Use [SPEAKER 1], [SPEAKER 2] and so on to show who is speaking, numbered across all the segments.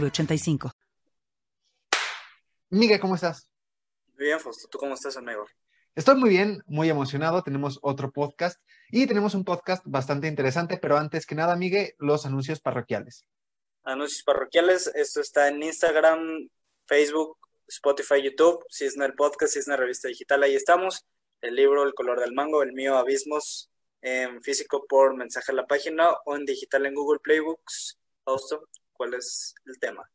[SPEAKER 1] 906985.
[SPEAKER 2] Miguel, ¿cómo estás?
[SPEAKER 3] Bien, Fausto. ¿Tú cómo estás, amigo?
[SPEAKER 2] Estoy muy bien, muy emocionado. Tenemos otro podcast y tenemos un podcast bastante interesante, pero antes que nada, Miguel, los anuncios parroquiales.
[SPEAKER 3] Anuncios parroquiales, esto está en Instagram, Facebook, Spotify, YouTube. Si es en el podcast, si es en la revista digital, ahí estamos. El libro El color del mango, el mío Abismos, en físico por mensaje a la página o en digital en Google Playbooks. Fausto, ¿cuál es el tema?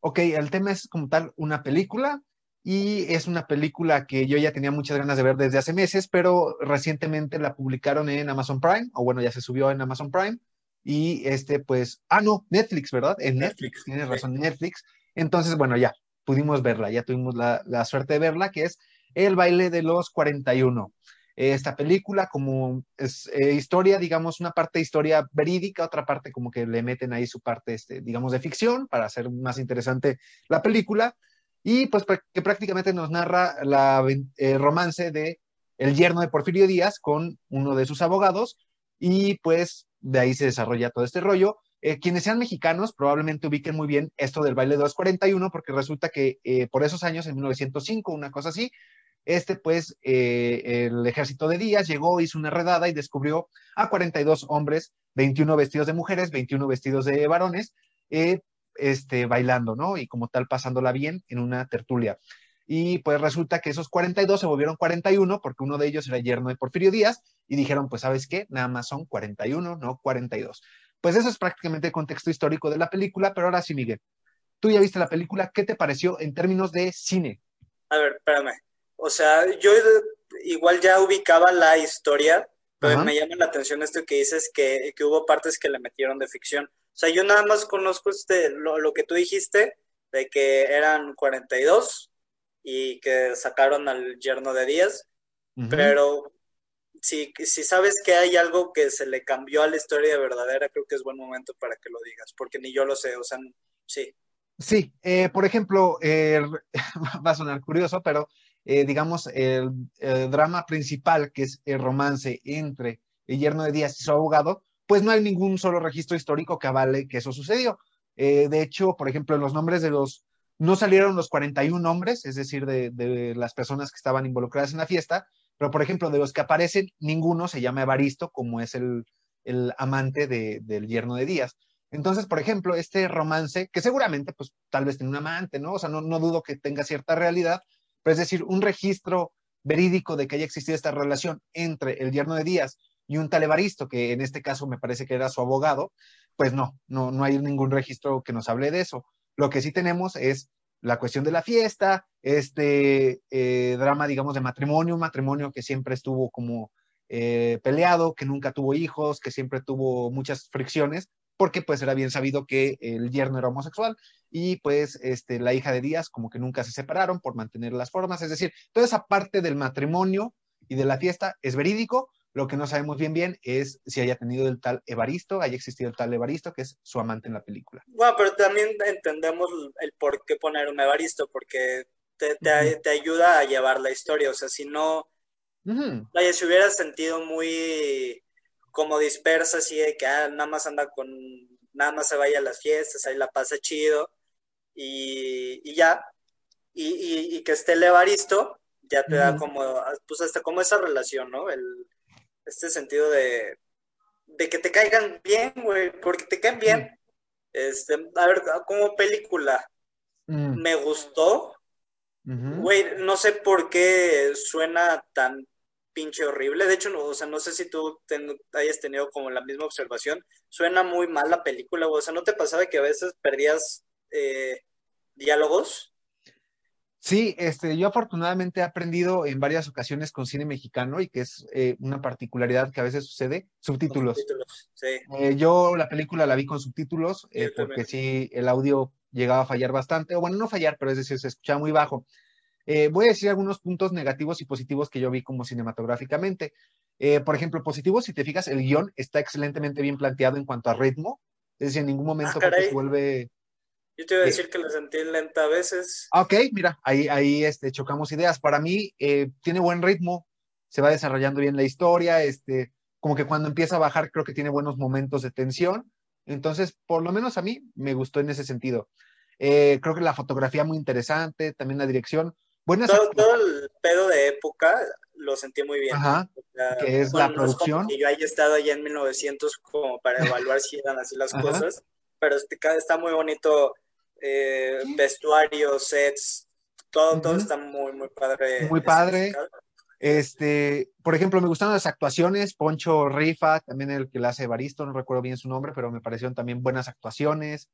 [SPEAKER 2] Ok, el tema es como tal una película y es una película que yo ya tenía muchas ganas de ver desde hace meses, pero recientemente la publicaron en Amazon Prime, o bueno, ya se subió en Amazon Prime. Y este, pues, ah, no, Netflix, ¿verdad? En Netflix, tienes razón, Netflix. Entonces, bueno, ya pudimos verla, ya tuvimos la, la suerte de verla, que es El baile de los 41 esta película como es eh, historia, digamos, una parte de historia verídica, otra parte como que le meten ahí su parte, este, digamos, de ficción para hacer más interesante la película. Y pues que prácticamente nos narra la, el romance de el yerno de Porfirio Díaz con uno de sus abogados y pues de ahí se desarrolla todo este rollo. Eh, quienes sean mexicanos probablemente ubiquen muy bien esto del baile de 241 porque resulta que eh, por esos años, en 1905, una cosa así, este, pues, eh, el ejército de Díaz llegó, hizo una redada y descubrió a 42 hombres, 21 vestidos de mujeres, 21 vestidos de varones, eh, este, bailando, ¿no? Y como tal, pasándola bien en una tertulia. Y pues resulta que esos 42 se volvieron 41 porque uno de ellos era yerno de Porfirio Díaz y dijeron, pues, ¿sabes qué? Nada más son 41, no 42. Pues eso es prácticamente el contexto histórico de la película, pero ahora sí, Miguel, tú ya viste la película, ¿qué te pareció en términos de cine?
[SPEAKER 3] A ver, espérame. O sea, yo igual ya ubicaba la historia, pero me llama la atención esto que dices que, que, hubo partes que le metieron de ficción. O sea, yo nada más conozco este, lo, que tú dijiste, de que eran 42 y que sacaron al yerno de Díaz, pero si, si sabes que hay algo que se le cambió a la historia verdadera, creo que es buen momento para que lo digas, porque ni yo lo sé, o sea, sí.
[SPEAKER 2] Sí, eh, por ejemplo, eh, va a sonar curioso, pero eh, digamos, el, drama principal, que es el romance entre el yerno de Díaz y su abogado, pues no hay ningún solo registro histórico que avale que eso sucedió. Eh, de hecho, por ejemplo, los nombres de los, no salieron los 41 nombres, es decir, de, las personas que estaban involucradas en la fiesta, pero por ejemplo, de los que aparecen, ninguno se llama Evaristo, como es el, amante del yerno de Díaz. Entonces, por ejemplo, este romance, que seguramente, pues tal vez tiene un amante, ¿no? O sea, no, no dudo que tenga cierta realidad, es decir, un registro verídico de que haya existido esta relación entre el yerno de Díaz y un tal Evaristo, que en este caso me parece que era su abogado, pues no, no, no hay ningún registro que nos hable de eso. Lo que sí tenemos es la cuestión de la fiesta, este eh, drama, digamos, de matrimonio, un matrimonio que siempre estuvo como eh, peleado, que nunca tuvo hijos, que siempre tuvo muchas fricciones, porque pues era bien sabido que el yerno era homosexual y pues este, la hija de Díaz como que nunca se separaron por mantener las formas, es decir, toda esa parte del matrimonio y de la fiesta es verídico, lo que no sabemos bien bien es si haya tenido el tal Evaristo, haya existido el tal Evaristo, que es su amante en la película.
[SPEAKER 3] Bueno, pero también entendemos el por qué poner un Evaristo, porque te, te, ayuda a llevar la historia, o sea, si no, vaya, si hubiera sentido muy como dispersa, así de que ah, nada más anda con, nada más se vaya a las fiestas, ahí la pasa chido y, ya. Y, que esté el Evaristo, ya te da como, pues hasta como esa relación, ¿no? El, este sentido de, de que te caigan bien, güey, porque te caen bien. Este, a ver, como película, mm. me gustó. Güey, no sé por qué suena tan pinche horrible. De hecho, no, o sea, no sé si tú hayas tenido como la misma observación. Suena muy mal la película, o sea, ¿no te pasaba que a veces perdías eh, diálogos?
[SPEAKER 2] Sí, este, yo afortunadamente he aprendido en varias ocasiones con cine mexicano y que es eh, una particularidad que a veces sucede, subtítulos. subtítulos sí. Eh, yo la película la vi con subtítulos eh, porque sí, el audio llegaba a fallar bastante, o bueno, no fallar, pero es decir, se escuchaba muy bajo. Voy a decir algunos puntos negativos y positivos que yo vi como cinematográficamente. por ejemplo, positivos, si te fijas, el guion está excelentemente bien planteado en cuanto a ritmo, es decir, en ningún momento ah, se vuelve
[SPEAKER 3] yo te iba a decir que la sentí lenta a veces.
[SPEAKER 2] Ok, mira, ahí, ahí este, chocamos ideas. Para mí, eh, tiene buen ritmo, se va desarrollando bien la historia, este, como que cuando empieza a bajar, creo que tiene buenos momentos de tensión. Entonces, por lo menos a mí me gustó en ese sentido. Eh, creo que la fotografía muy interesante, también la dirección. Buenas
[SPEAKER 3] todo, todo el pedo de época lo sentí muy bien.
[SPEAKER 2] Ajá, que es la producción.
[SPEAKER 3] Y yo haya estado allá en 1900 como para evaluar si eran así las cosas, pero este, está muy bonito eh, vestuario, sets, todo, todo está muy, muy padre.
[SPEAKER 2] Muy padre. Este, por ejemplo, me gustaron las actuaciones, Poncho Rifa, también el que la hace Baristo, no recuerdo bien su nombre, pero me parecieron también buenas actuaciones.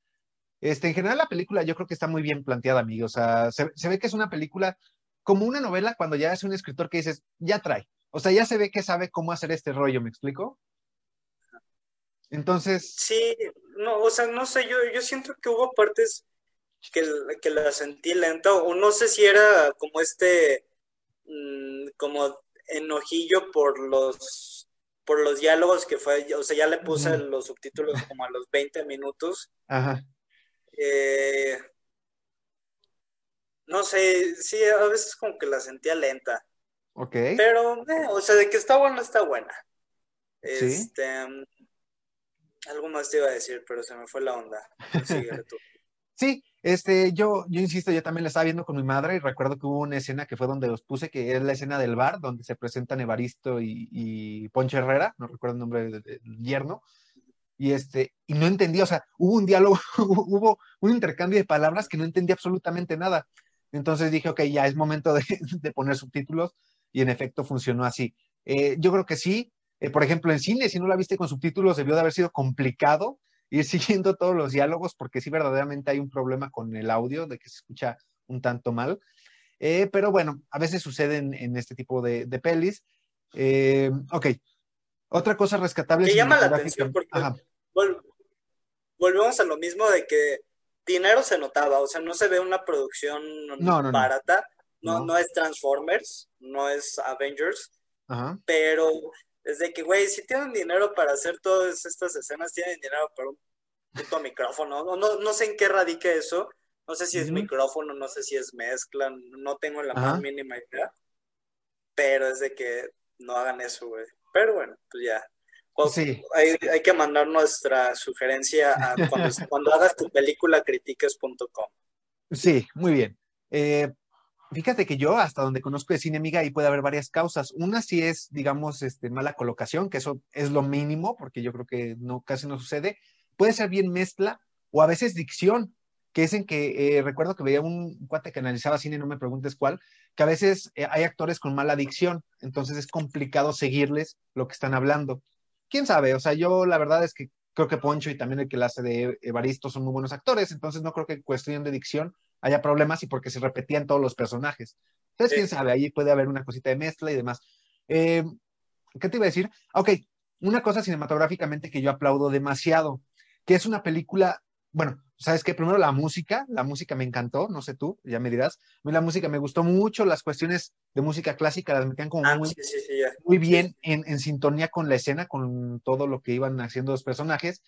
[SPEAKER 2] Este, en general la película yo creo que está muy bien planteada, amigos. O sea, se, ve que es una película como una novela cuando ya es un escritor que dices, ya trae. O sea, ya se ve que sabe cómo hacer este rollo, ¿me explico? Entonces.
[SPEAKER 3] Sí, no, o sea, no sé, yo, yo siento que hubo partes que, que la sentí lenta, o no sé si era como este, mm, como enojillo por los, por los diálogos que fue, o sea, ya le puse los subtítulos como a los 20 minutos.
[SPEAKER 2] Ajá.
[SPEAKER 3] Eh, no sé, sí, a veces como que la sentía lenta.
[SPEAKER 2] Ok.
[SPEAKER 3] Pero, eh, o sea, de que está buena, está buena. Este, algo más te iba a decir, pero se me fue la onda. tú.
[SPEAKER 2] Sí, este, yo, yo insisto, yo también la estaba viendo con mi madre y recuerdo que hubo una escena que fue donde los puse, que es la escena del bar, donde se presentan Evaristo y, y Poncho Herrera, no recuerdo el nombre del, yerno, y este, y no entendía, o sea, hubo un diálogo, hubo un intercambio de palabras que no entendía absolutamente nada. Entonces dije, ok, ya es momento de, de poner subtítulos, y en efecto funcionó así. Eh, yo creo que sí, eh, por ejemplo, en cine, si no la viste con subtítulos, debió de haber sido complicado ir siguiendo todos los diálogos, porque sí verdaderamente hay un problema con el audio, de que se escucha un tanto mal. Eh, pero bueno, a veces suceden en este tipo de, pelis. Ok. Otra cosa rescatable.
[SPEAKER 3] Me llama la atención porque volvemos a lo mismo de que dinero se notaba, o sea, no se ve una producción barata, no, no, es Transformers, no es Avengers, pero es de que, güey, si tienen dinero para hacer todas estas escenas, tienen dinero para un puto micrófono. No, no, no sé en qué radica eso. No sé si es micrófono, no sé si es mezcla, no tengo la más mínima idea. Pero es de que no hagan eso, güey. Pero bueno, pues ya. Sí. Hay, hay, que mandar nuestra sugerencia a cuando, cuando hagas tu película critiques.com.
[SPEAKER 2] Sí, muy bien. Eh, Fíjate que yo, hasta donde conozco de cine, amiga, ahí puede haber varias causas. Una sí es, digamos, este, mala colocación, que eso es lo mínimo, porque yo creo que no, casi no sucede. Puede ser bien mezcla, o a veces dicción, que es en que eh, recuerdo que veía un cuate que analizaba cine, no me preguntes cuál, que a veces eh, hay actores con mala dicción, entonces es complicado seguirles lo que están hablando. ¿Quién sabe? O sea, yo la verdad es que creo que Poncho y también el que la hace de Evaristo son muy buenos actores, entonces no creo que cuestión de dicción haya problemas y porque se repetían todos los personajes. Entonces, quién sabe, ahí puede haber una cosita de mezcla y demás. Eh, ¿Qué te iba a decir? Ok, una cosa cinematográficamente que yo aplaudo demasiado, que es una película, bueno, ¿sabes qué? Primero la música, la música me encantó, no sé tú, ya me dirás. A mí la música me gustó mucho, las cuestiones de música clásica las metían como ah, muy, muy, bien en, en, sintonía con la escena, con todo lo que iban haciendo los personajes.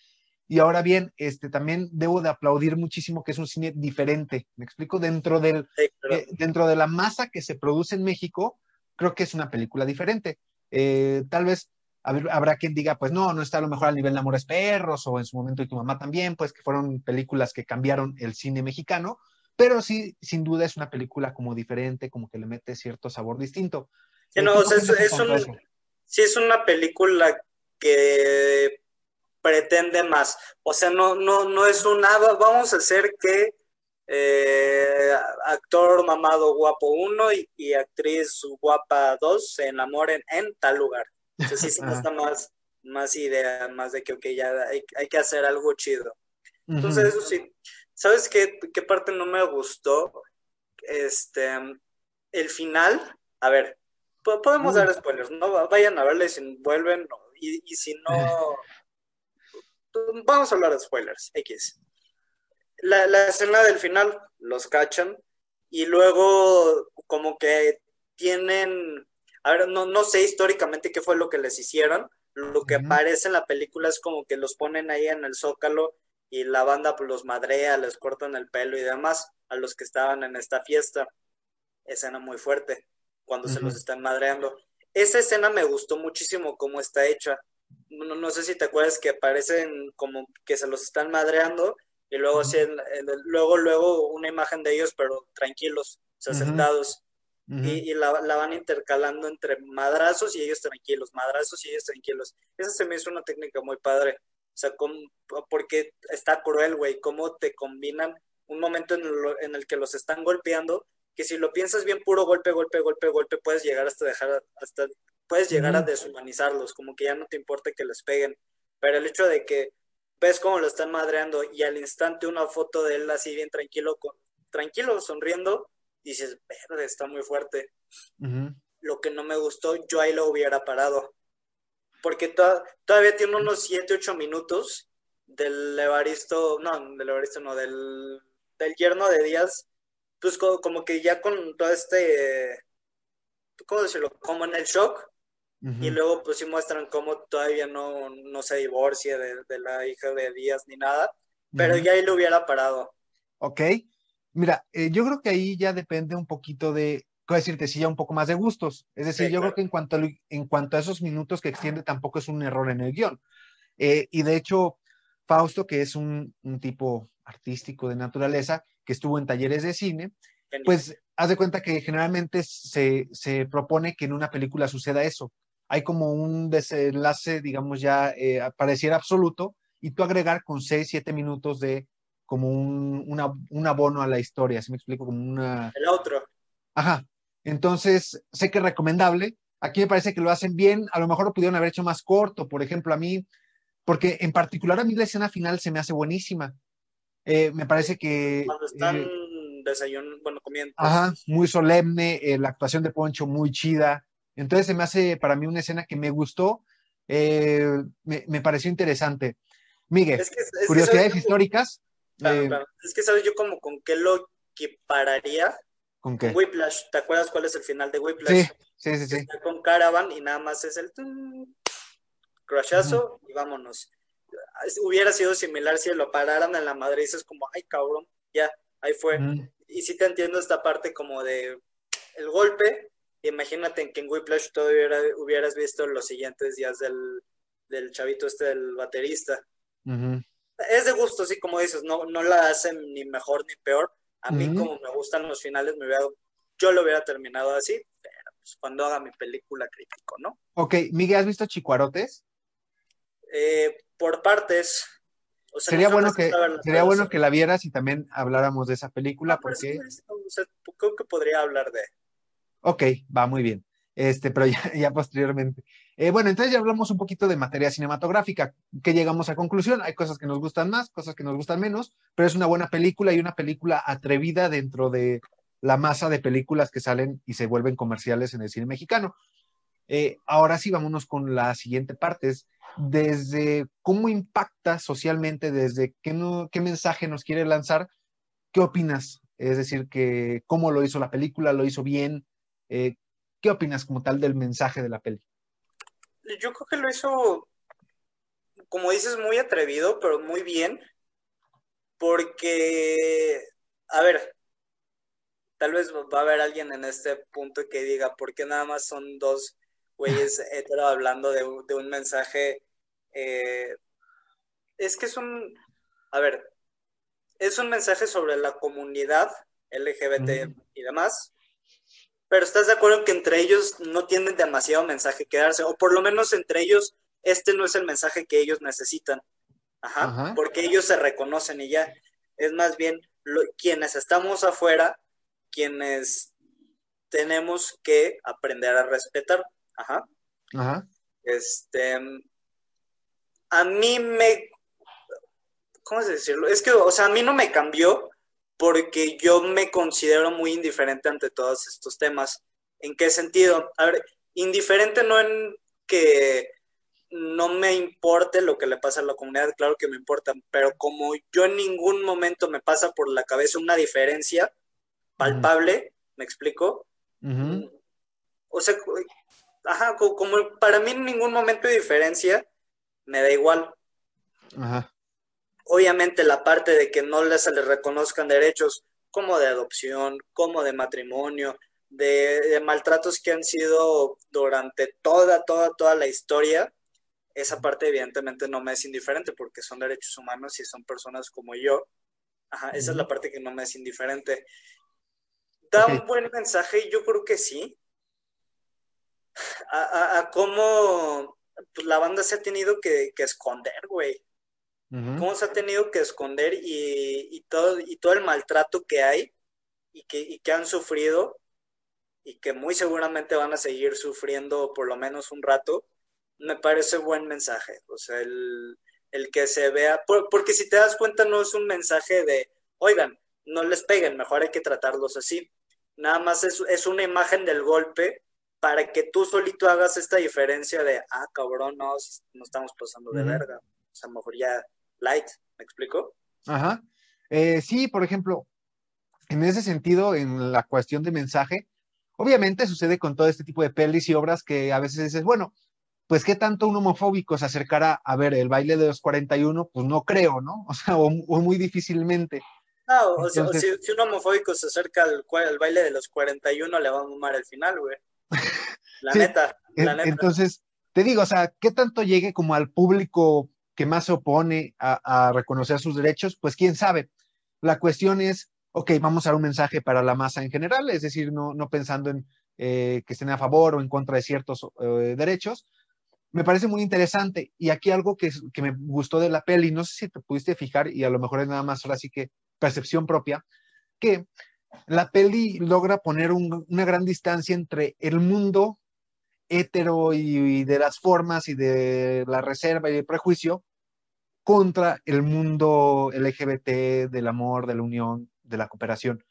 [SPEAKER 2] Y ahora bien, este, también debo de aplaudir muchísimo que es un cine diferente. Me explico, dentro, del, eh, dentro de la masa que se produce en México, creo que es una película diferente. Eh, tal vez habrá quien diga, pues no, no está a lo mejor al nivel de Amores Perros o en su momento y tu mamá también, pues que fueron películas que cambiaron el cine mexicano, pero sí, sin duda es una película como diferente, como que le mete cierto sabor distinto.
[SPEAKER 3] Sí, no, es, sí es una película que pretende más. O sea, no, no, no es un nada, vamos a hacer que eh, actor mamado guapo 1 y, actriz guapa 2 se enamoren en tal lugar. Entonces sí se está más, más idea, más de que, ok, ya hay, que hacer algo chido. Entonces, eso sí. ¿Sabes qué, qué parte no me gustó? este, el final, a ver, podemos dar spoilers, ¿no? Vayan a verle si vuelven y, y si no, vamos a hablar de spoilers, X. La, la escena del final, los cachan y luego como que tienen, a ver, no, no sé históricamente qué fue lo que les hicieron, lo que aparece en la película es como que los ponen ahí en el zócalo y la banda pues, los madrea, les cortan el pelo y demás a los que estaban en esta fiesta. Escena muy fuerte, cuando se los están madreando. Esa escena me gustó muchísimo cómo está hecha. No, no sé si te acuerdas que aparecen como que se los están madreando y luego, luego, luego una imagen de ellos, pero tranquilos, o sea, sentados y, la, van intercalando entre madrazos y ellos tranquilos, madrazos y ellos tranquilos. Esa se me hizo una técnica muy padre. O sea, porque está cruel, güey, cómo te combinan un momento en, el que los están golpeando, que si lo piensas bien puro golpe, golpe, golpe, golpe, puedes llegar hasta dejar, hasta, puedes llegar a deshumanizarlos, como que ya no te importa que les peguen. Pero el hecho de que ves cómo lo están madreando y al instante una foto de él así bien tranquilo, con, tranquilo, sonriendo, dices, verde, está muy fuerte. Lo que no me gustó, yo ahí lo hubiera parado. Porque todavía tiene unos 7, 8 minutos del Evaristo, no, del Evaristo no, del, del yerno de Díaz, pues como, que ya con todo este, ¿cómo decirlo? Como en el shock. Y luego pues sí muestran cómo todavía no, no se divorcia de, la hija de Díaz ni nada. Pero ya ahí lo hubiera parado.
[SPEAKER 2] Ok. Mira, eh, yo creo que ahí ya depende un poquito de, ¿cómo decirte? Sí, ya un poco más de gustos. Es decir, yo creo que en cuanto, a, en cuanto a esos minutos que extiende, tampoco es un error en el guion. Eh, y de hecho, Fausto, que es un, tipo artístico de naturaleza, que estuvo en talleres de cine, pues haz de cuenta que generalmente se, se, propone que en una película suceda eso. Hay como un desenlace, digamos, ya eh, pareciera absoluto, y tú agregar con seis, siete minutos de como un, abono a la historia, si me explico? Como una...
[SPEAKER 3] El otro.
[SPEAKER 2] Ajá. Entonces, sé que es recomendable. Aquí me parece que lo hacen bien. A lo mejor lo pudieron haber hecho más corto, por ejemplo, a mí, porque en particular a mí la escena final se me hace buenísima. Eh, me parece que...
[SPEAKER 3] Cuando están eh, desayunando, bueno, comiendo.
[SPEAKER 2] Ajá, muy solemne, eh, la actuación de Poncho muy chida. Entonces se me hace para mí una escena que me gustó, me, pareció interesante. Miguel, curiosidades históricas.
[SPEAKER 3] Eh, es que, ¿sabes yo como con qué lo equipararía?
[SPEAKER 2] ¿Con qué?
[SPEAKER 3] Whiplash. ¿Te acuerdas cuál es el final de Whiplash?
[SPEAKER 2] Sí, sí, sí.
[SPEAKER 3] Está con Caravan y nada más es el crashazo y vámonos. Hubiera sido similar si lo pararan en la madre y dices como, ay cabrón, ya, ahí fue. Y sí te entiendo esta parte como de el golpe. Imagínate que en Whiplash todavía hubieras visto los siguientes días del, del chavito este del baterista es de gusto, así como dices, no, no la hacen ni mejor ni peor. A mí, como me gustan los finales, me yo lo hubiera terminado así, pero pues, cuando haga mi película crítico, ¿no?
[SPEAKER 2] Ok, Miguel, ¿has visto Chicuarotes?
[SPEAKER 3] Eh, por partes.
[SPEAKER 2] sería bueno, que, sería bueno que la vieras y también habláramos de esa película, porque...
[SPEAKER 3] creo que podría hablar de...
[SPEAKER 2] Ok, va muy bien. Este, pero ya posteriormente. Eh, bueno, entonces ya hablamos un poquito de materia cinematográfica, que llegamos a conclusión. Hay cosas que nos gustan más, cosas que nos gustan menos, pero es una buena película y una película atrevida dentro de la masa de películas que salen y se vuelven comerciales en el cine mexicano. Eh, ahora sí, vámonos con la siguiente parte. desde cómo impacta socialmente, desde qué, qué mensaje nos quiere lanzar, ¿qué opinas? Es decir, que cómo lo hizo la película, lo hizo bien. Eh, ¿Qué opinas como tal del mensaje de la película?
[SPEAKER 3] Yo creo que lo hizo, como dices, muy atrevido, pero muy bien, porque, a ver, tal vez va a haber alguien en este punto que diga, ¿por qué nada más son dos güeyes hetero hablando de, un mensaje? Eh, es que es un, a ver, es un mensaje sobre la comunidad LGBT y demás, pero estás de acuerdo en que entre ellos no tienen demasiado mensaje que darse, o por lo menos entre ellos este no es el mensaje que ellos necesitan. Ajá, porque ellos se reconocen y ya. Es más bien quienes estamos afuera, quienes tenemos que aprender a respetar. Ajá.
[SPEAKER 2] Ajá.
[SPEAKER 3] Este, a mí me, ¿cómo se decirlo? Es que, o sea, a mí no me cambió porque yo me considero muy indiferente ante todos estos temas. ¿En qué sentido? A ver, indiferente no en que no me importe lo que le pasa a la comunidad, claro que me importa, pero como yo en ningún momento me pasa por la cabeza una diferencia palpable, ¿me explico? O sea, ajá, como para mí en ningún momento de diferencia, me da igual. Ajá. Obviamente la parte de que no les, se les reconozcan derechos como de adopción, como de matrimonio, de, maltratos que han sido durante toda, toda, toda la historia, esa parte evidentemente no me es indiferente porque son derechos humanos y son personas como yo. Ajá, esa es la parte que no me es indiferente. ¿Da un buen mensaje? Yo creo que sí. A, cómo pues, la banda se ha tenido que, que esconder, güey cómo se ha tenido que esconder y, todo, y todo el maltrato que hay y que, que han sufrido y que muy seguramente van a seguir sufriendo por lo menos un rato, me parece buen mensaje. O sea, el, que se vea, porque si te das cuenta no es un mensaje de, oigan, no les peguen, mejor hay que tratarlos así. Nada más es, es una imagen del golpe para que tú solito hagas esta diferencia de, ah, cabrón, no, no estamos pasando de verga. O sea, mejor ya light, ¿me explico?
[SPEAKER 2] Ajá. Eh, sí, por ejemplo, en ese sentido, en la cuestión de mensaje, obviamente sucede con todo este tipo de pelis y obras que a veces dices, bueno, pues qué tanto un homofóbico se acercará a ver el baile de los 41, pues no creo, ¿no? O sea, o, muy difícilmente.
[SPEAKER 3] No, o sea, si, un homofóbico se acerca al, baile de los 41, le va a mumar el final, güey. La, neta, la neta.
[SPEAKER 2] Entonces, te digo, o sea, ¿qué tanto llegue como al público que más se opone a, reconocer sus derechos, pues quién sabe. La cuestión es, ok, vamos a dar un mensaje para la masa en general, es decir, no, pensando en eh, que estén a favor o en contra de ciertos eh, derechos. Me parece muy interesante. Y aquí algo que, que, me gustó de la peli, no sé si te pudiste fijar, y a lo mejor es nada más ahora sí que percepción propia, que la peli logra poner una gran distancia entre el mundo hetero y, de las formas y de la reserva y el prejuicio contra el mundo LGBT, del amor, de la unión, de la cooperación.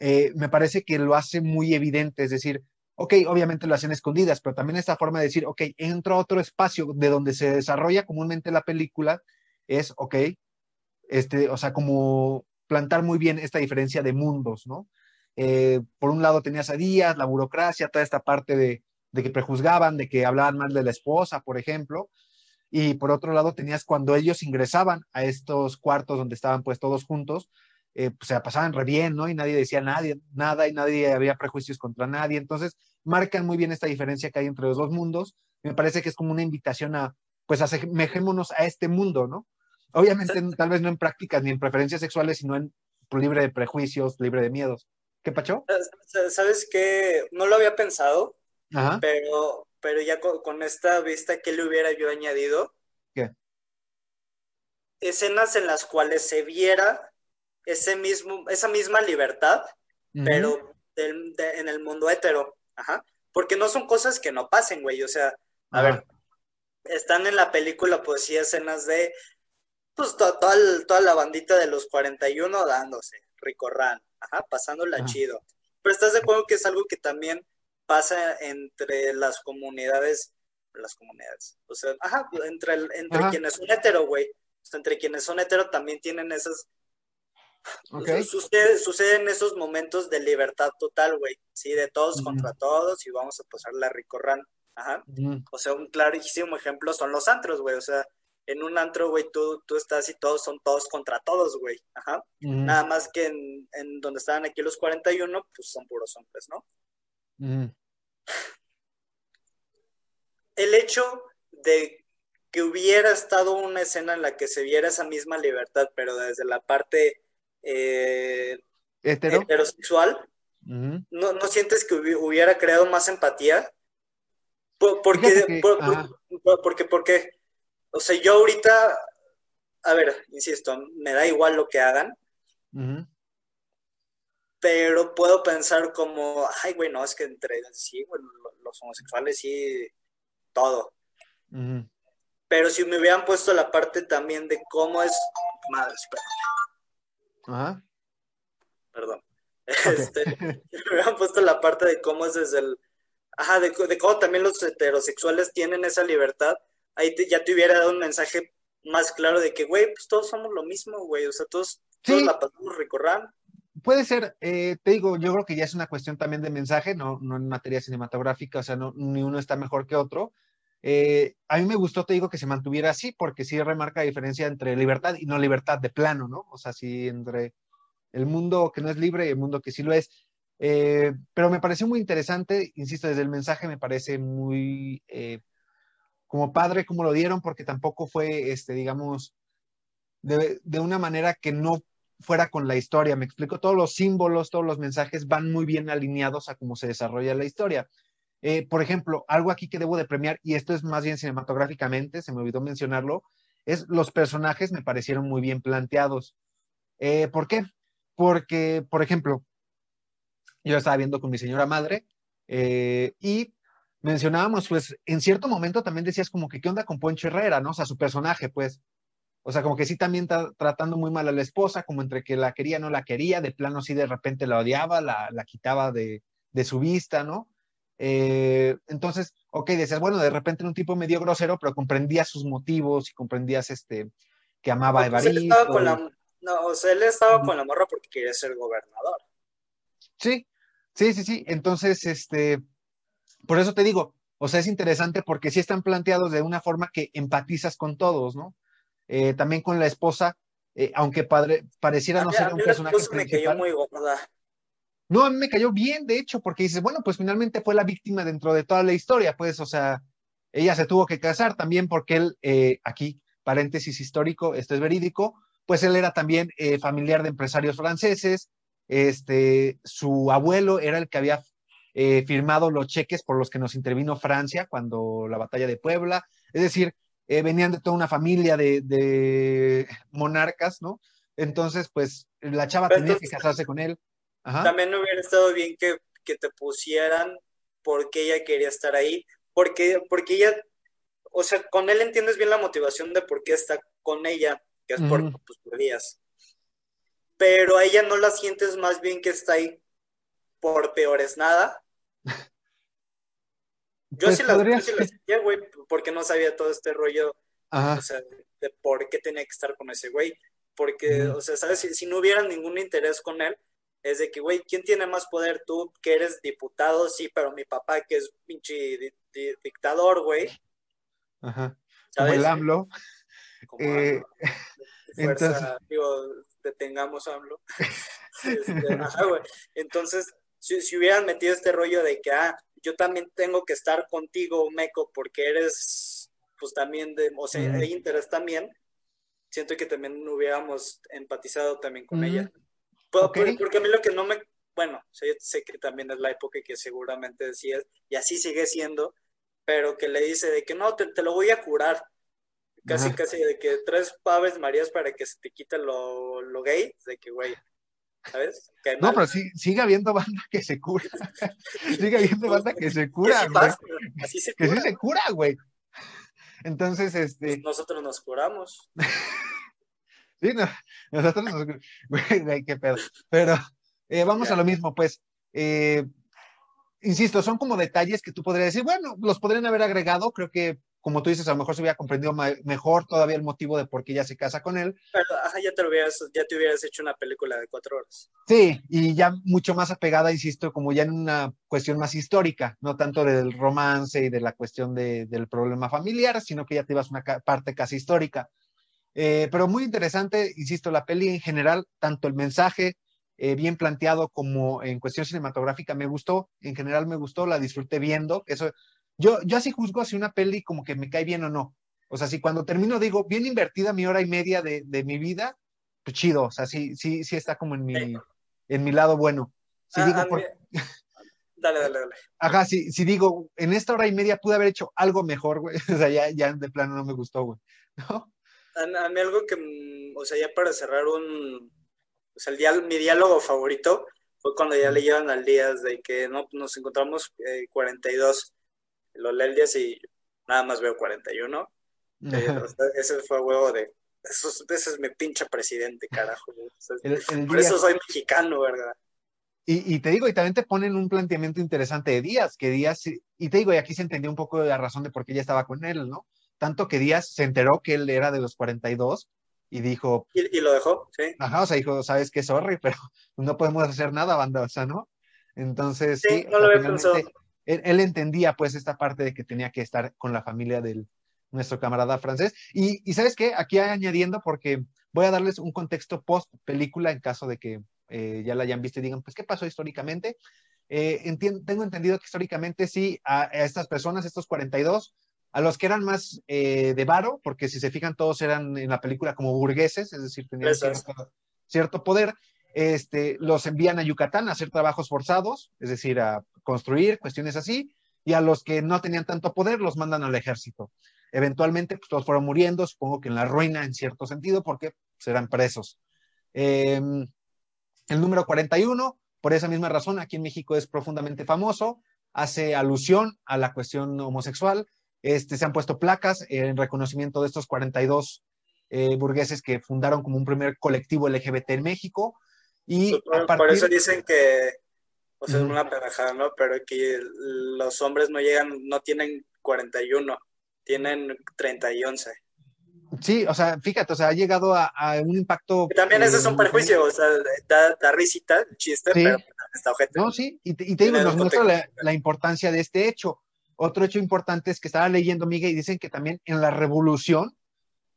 [SPEAKER 2] Eh, me parece que lo hace muy evidente, es decir, ok, obviamente lo hacen escondidas, pero también esta forma de decir, ok, entro a otro espacio de donde se desarrolla comúnmente la película, es, ok, este, o sea, como plantar muy bien esta diferencia de mundos, ¿no? Eh, por un lado tenías a Díaz, la burocracia, toda esta parte de, de que prejuzgaban, de que hablaban mal de la esposa, por ejemplo. Y por otro lado, tenías cuando ellos ingresaban a estos cuartos donde estaban pues todos juntos, eh, pues se pasaban re bien, ¿no? Y nadie decía nadie, nada y nadie había prejuicios contra nadie. Entonces, marcan muy bien esta diferencia que hay entre los dos mundos. Me parece que es como una invitación a, pues, asemejémonos a este mundo, ¿no? Obviamente, tal vez no en prácticas ni en preferencias sexuales, sino en libre de prejuicios, libre de miedos. ¿Qué pacho?
[SPEAKER 3] ¿Sabes qué? No lo había pensado, pero, pero ya con, esta vista, ¿qué le hubiera yo añadido?
[SPEAKER 2] ¿Qué?
[SPEAKER 3] Escenas en las cuales se viera ese mismo, esa misma libertad, pero en el mundo hetero. Ajá. Porque no son cosas que no pasen, güey. O sea, a ver, están en la película, pues sí, escenas de, pues toda, toda la bandita de los 41 dándose, ricorran, ajá, pasándola chido. Pero estás de acuerdo que es algo que también pasa entre las comunidades, las comunidades, o sea, ajá, entre, entre quienes son hetero, güey, entre quienes son hetero también tienen esas, okay. sucede, suceden esos momentos de libertad total, güey, sí, de todos contra todos y vamos a pasar la ricorran, ajá, o sea, un clarísimo ejemplo son los antros, güey, o sea, en un antro, güey, tú, tú estás y todos son todos contra todos, güey. Ajá. Nada más que en, en, donde estaban aquí los 41, pues son puros hombres, ¿no? El hecho de que hubiera estado una escena en la que se viera esa misma libertad, pero desde la parte eh, heterosexual, ¿no, ¿no, sientes que hubiera creado más empatía? porque, porque, porque, o sea, yo ahorita, a ver, insisto, me da igual lo que hagan, pero puedo pensar como, ay, güey, no, es que entre, sí, güey, los homosexuales sí, todo. Pero si me hubieran puesto la parte también de cómo es, madre, espera. Ajá. Este, me habían puesto la parte de cómo es desde el, ajá, de, cómo también los heterosexuales tienen esa libertad, ahí ya te hubiera dado un mensaje más claro de que, güey, pues todos somos lo mismo, güey, o sea, todos, todos la pasamos recorran.
[SPEAKER 2] Puede ser, eh, te digo, yo creo que ya es una cuestión también de mensaje, no, no en materia cinematográfica, o sea, no, ni uno está mejor que otro. Eh, a mí me gustó, te digo, que se mantuviera así, porque sí remarca la diferencia entre libertad y no libertad de plano, ¿no? O sea, sí entre el mundo que no es libre y el mundo que sí lo es. Eh, pero me pareció muy interesante, insisto, desde el mensaje me parece muy como padre como lo dieron, porque tampoco fue, este, digamos, de, de, una manera que no fuera con la historia. Me explico, todos los símbolos, todos los mensajes van muy bien alineados a cómo se desarrolla la historia. Eh, por ejemplo, algo aquí que debo de premiar, y esto es más bien cinematográficamente, se me olvidó mencionarlo, es los personajes me parecieron muy bien planteados. Eh, ¿Por qué? Porque, por ejemplo, yo estaba viendo con mi señora madre eh, y mencionábamos, pues, en cierto momento también decías como que, ¿qué onda con Poncho Herrera, no? O sea, su personaje, pues. O sea, como que sí también está tratando muy mal a la esposa, como entre que la quería, no la quería, de plano sí de repente la odiaba, la, la quitaba de, de, su vista, ¿no? Eh, entonces, ok, decías, bueno, de repente era un tipo medio grosero, pero comprendías sus motivos y comprendías este, que amaba a pues
[SPEAKER 3] Evaristo. no, o sea, él estaba con la morra porque quería ser gobernador.
[SPEAKER 2] Sí, sí, sí, sí. Entonces, este, por eso te digo, o sea, es interesante porque sí están planteados de una forma que empatizas con todos, ¿no? Eh, también con la esposa, eh, aunque padre, pareciera no ser un personaje
[SPEAKER 3] me cayó muy gorda.
[SPEAKER 2] No, a mí me cayó bien, de hecho, porque dices, bueno, pues finalmente fue la víctima dentro de toda la historia, pues, o sea, ella se tuvo que casar también porque él, eh, aquí, paréntesis histórico, esto es verídico, pues él era también familiar de empresarios franceses, este, su abuelo era el que había eh, firmado los cheques por los que nos intervino Francia cuando la batalla de Puebla. Es decir, eh, venían de toda una familia de, monarcas, ¿no? Entonces, pues la chava tenía que casarse con él.
[SPEAKER 3] También no hubiera estado bien que, te pusieran porque ella quería estar ahí, porque, porque ella, o sea, con él entiendes bien la motivación de por qué está con ella, que es por, pues, por días. Pero a ella no la sientes más bien que está ahí por peores nada. Yo pues sí la, sentía, güey, porque no sabía todo este rollo, o sea, de, por qué tenía que estar con ese güey. Porque, o sea, ¿sabes? Si, no hubiera ningún interés con él, es de que, güey, ¿quién tiene más poder? Tú, que eres diputado, sí, pero mi papá, que es pinche dictador, güey.
[SPEAKER 2] Ajá. Como el AMLO.
[SPEAKER 3] Como eh, Fuerza, digo, detengamos AMLO. Este, ajá, güey. Entonces, si, hubieran metido este rollo de que, ah, yo también tengo que estar contigo, Meco, porque eres, pues también de, o sea, hay interés también, siento que también hubiéramos empatizado también con ella. Porque, a mí lo que no me, bueno, sé, sé que también es la época que seguramente decías, y así sigue siendo, pero que le dice de que no, te, lo voy a curar. Casi, casi de que tres paves marías para que se te quite lo, lo gay, de que, güey, ¿sabes?
[SPEAKER 2] No, pero sí, sigue habiendo banda que se cura. sigue habiendo banda que se cura, güey.
[SPEAKER 3] Así se
[SPEAKER 2] cura. Que sí se cura, güey. Entonces, este. Pues
[SPEAKER 3] nosotros nos curamos.
[SPEAKER 2] sí, no, nosotros nos Güey, qué pedo. Pero eh, vamos a lo mismo, pues. Eh, insisto, son como detalles que tú podrías decir, bueno, los podrían haber agregado, creo que como tú dices, a lo mejor se hubiera comprendido mejor todavía el motivo de por qué ella se casa con él.
[SPEAKER 3] Pero, ajá, ya te, hubieras, ya te hubieras hecho una película de cuatro horas.
[SPEAKER 2] Sí, y ya mucho más apegada, insisto, como ya en una cuestión más histórica, no tanto del romance y de la cuestión de, del problema familiar, sino que ya te ibas una parte casi histórica. Eh, pero muy interesante, insisto, la peli en general, tanto el mensaje eh, bien planteado como en cuestión cinematográfica me gustó, en general me gustó, la disfruté viendo, eso yo, yo así juzgo si una peli como que me cae bien o no. O sea, si cuando termino digo, bien invertida mi hora y media de, de mi vida, pues chido. O sea, sí, sí, sí está como en mi, en mi lado bueno. Si ah, digo,
[SPEAKER 3] Dale, dale, dale.
[SPEAKER 2] Ajá, si, si digo, en esta hora y media pude haber hecho algo mejor, güey. O sea, ya, ya de plano no me gustó, güey. ¿No?
[SPEAKER 3] A, mí algo que, mm, o sea, ya para cerrar un, o sea, el mi diálogo favorito fue cuando ya le llevan al día de que no, nos encontramos eh, 42 lo leo el día y nada más veo 41. Eh, ese fue huevo de. ese es mi pinche presidente, carajo. por eso soy mexicano, ¿verdad?
[SPEAKER 2] Y, te digo, y también te ponen un planteamiento interesante de Díaz, que Díaz, y te digo, y aquí se entendió un poco de la razón de por qué ella estaba con él, ¿no? Tanto que Díaz se enteró que él era de los 42 y dijo...
[SPEAKER 3] Y, lo dejó, sí.
[SPEAKER 2] Ajá, o sea, dijo, sabes qué, sorry, pero no podemos hacer nada, banda, o sea, ¿no? Entonces, sí,
[SPEAKER 3] no lo había pensado.
[SPEAKER 2] Él, entendía pues esta parte de que tenía que estar con la familia de nuestro camarada francés. Y, y sabes qué, aquí añadiendo, porque voy a darles un contexto post película en caso de que eh, ya la hayan visto y digan, pues, ¿qué pasó históricamente? Eh, tengo entendido que históricamente sí, a, estas personas, estos 42, a los que eran más eh, de varo, porque si se fijan, todos eran en la película como burgueses, es decir, tenían cierto, poder, este, los envían a Yucatán a hacer trabajos forzados, es decir, a construir, cuestiones así, y a los que no tenían tanto poder los mandan al ejército. Eventualmente, pues todos fueron muriendo, supongo que en la ruina en cierto sentido, porque serán presos. Em, el número 41, por esa misma razón, aquí en México es profundamente famoso, hace alusión a la cuestión homosexual. Este, se han puesto placas en reconocimiento de estos 42 eh, burgueses que fundaron como un primer colectivo LGBT en México. Y
[SPEAKER 3] por, eso dicen que, o sea, es una pendejada, ¿no? Pero que los hombres no llegan, no tienen 41, tienen 30 y 11.
[SPEAKER 2] Sí, o sea, fíjate, o sea, ha llegado a, un impacto.
[SPEAKER 3] también ese es un perjuicio, o sea, da, da risita, chiste, pero está objeto.
[SPEAKER 2] No, sí, y te, digo, nos muestra la, importancia de este hecho. Otro hecho importante es que estaba leyendo, Miguel, y dicen que también en la revolución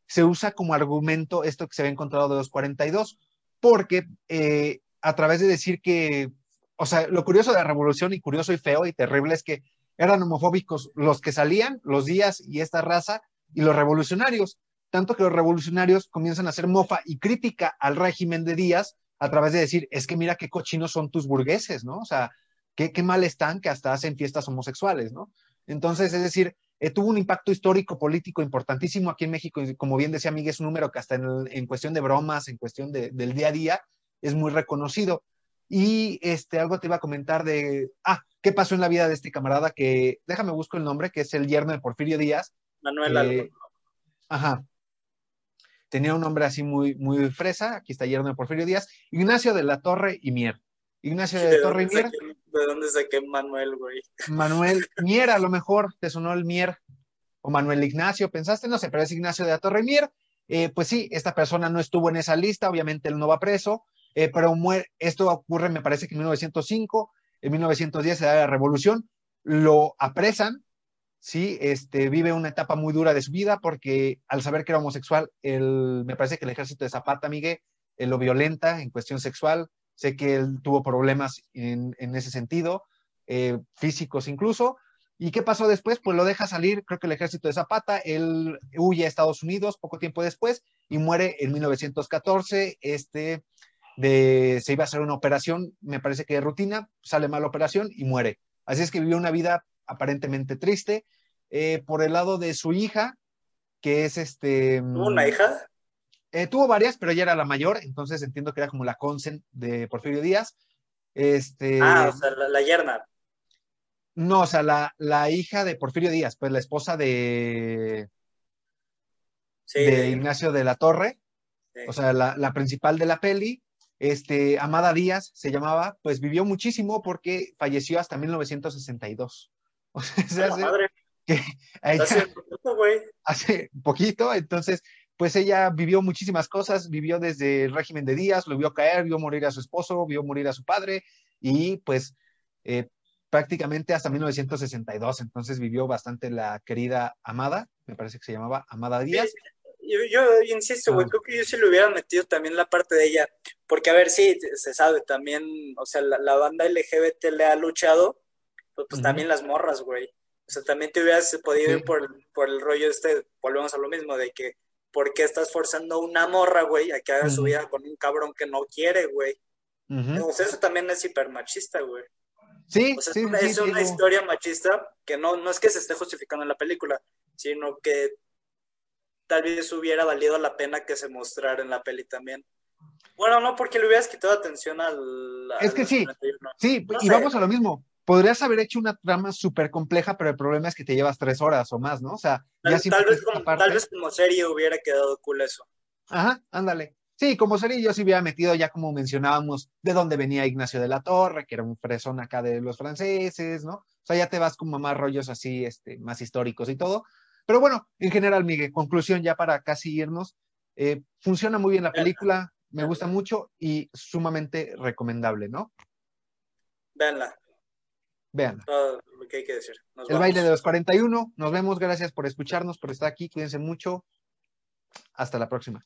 [SPEAKER 2] se usa como argumento esto que se había encontrado de los 42, porque eh, a través de decir que, o sea, lo curioso de la revolución, y curioso y feo y terrible, es que eran homofóbicos los que salían, los días y esta raza, y los revolucionarios tanto que los revolucionarios comienzan a hacer mofa y crítica al régimen de Díaz a través de decir, es que mira qué cochinos son tus burgueses, ¿no? O sea, qué, qué mal están que hasta hacen fiestas homosexuales, ¿no? Entonces, es decir, eh, tuvo un impacto histórico, político importantísimo aquí en México, y como bien decía Miguel, es un número que hasta en, cuestión de bromas, en cuestión del día a día, es muy reconocido. Y este, algo te iba a comentar de, ah, ¿qué pasó en la vida de este camarada que, déjame busco el nombre, que es el yerno de Porfirio Díaz?
[SPEAKER 3] Manuel eh,
[SPEAKER 2] Ajá, tenía un nombre así muy, muy fresa, aquí está yerno de Porfirio Díaz, Ignacio de la Torre y Mier. Ignacio de, la Torre y Mier.
[SPEAKER 3] ¿De dónde saqué Manuel, güey?
[SPEAKER 2] Manuel Mier, a lo mejor te sonó el Mier, o Manuel Ignacio, pensaste, no sé, pero es Ignacio de la Torre Mier. Eh, pues sí, esta persona no estuvo en esa lista, obviamente él no va preso, eh, pero muere, esto ocurre, me parece que en 1905, en 1910 se da la revolución, lo apresan, sí, este, vive una etapa muy dura de su vida porque al saber que era homosexual, el, me parece que el ejército de Zapata, Miguel, eh, lo violenta en cuestión sexual. Sé que él tuvo problemas en, ese sentido, eh, físicos incluso. ¿Y qué pasó después? Pues lo deja salir, creo que el ejército de Zapata, él huye a Estados Unidos poco tiempo después y muere en 1914. Este, de, se iba a hacer una operación, me parece que de rutina, sale mal la operación y muere. Así es que vivió una vida aparentemente triste. Eh, por el lado de su hija, que es este...
[SPEAKER 3] ¿Tuvo una hija?
[SPEAKER 2] Eh, tuvo varias, pero ella era la mayor, entonces entiendo que era como la consen de Porfirio Díaz. Este,
[SPEAKER 3] ah, o sea, la, yerna.
[SPEAKER 2] No, o sea, la, la, hija de Porfirio Díaz, pues la esposa de, de Ignacio de la Torre, o sea, la, la, principal de la peli, este, Amada Díaz se llamaba, pues vivió muchísimo porque falleció hasta 1962. O sea, hace,
[SPEAKER 3] madre.
[SPEAKER 2] Que
[SPEAKER 3] hace poquito, güey.
[SPEAKER 2] Hace poquito, entonces, pues ella vivió muchísimas cosas, vivió desde el régimen de Díaz, lo vio caer, vio morir a su esposo, vio morir a su padre y pues eh, prácticamente hasta 1962, entonces vivió bastante la querida Amada, me parece que se llamaba Amada Díaz.
[SPEAKER 3] Yo, yo, insisto, güey, ah. creo que yo sí le hubiera metido también la parte de ella, porque a ver, sí, se sabe también, o sea, la banda LGBT le ha luchado, pues, pues también las morras, güey. O sea, también te hubieras podido ir por, por, el rollo este, volvemos a lo mismo, de que, ¿por qué estás forzando a una morra, güey, a que haga su vida con un cabrón que no quiere, güey? O sea, eso también es hiper machista, güey.
[SPEAKER 2] Sí,
[SPEAKER 3] o sea,
[SPEAKER 2] sí,
[SPEAKER 3] es una, es una historia machista que no, no es que se esté justificando en la película, sino que tal vez hubiera valido la pena que se mostrara en la peli también. Bueno, no, porque le hubieras quitado atención al...
[SPEAKER 2] Es que sí, sí, y vamos a lo mismo podrías haber hecho una trama súper compleja, pero el problema es que te llevas tres horas o más, ¿no? O sea,
[SPEAKER 3] tal, vez, como, tal vez como serie hubiera quedado cool eso.
[SPEAKER 2] Ajá, ándale. Sí, como sería yo sí hubiera metido ya como mencionábamos de dónde venía Ignacio de la Torre, que era un fresón acá de los franceses, ¿no? O sea, ya te vas como más rollos así, este, más históricos y todo. Pero bueno, en general, Miguel, conclusión ya para casi irnos, eh, funciona muy bien la película, me gusta mucho y sumamente recomendable, ¿no?
[SPEAKER 3] Véanla.
[SPEAKER 2] Véanla.
[SPEAKER 3] Todo lo que hay que decir.
[SPEAKER 2] El baile de los 41. Nos vemos. Gracias por escucharnos, por estar aquí. Cuídense mucho. Hasta la próxima.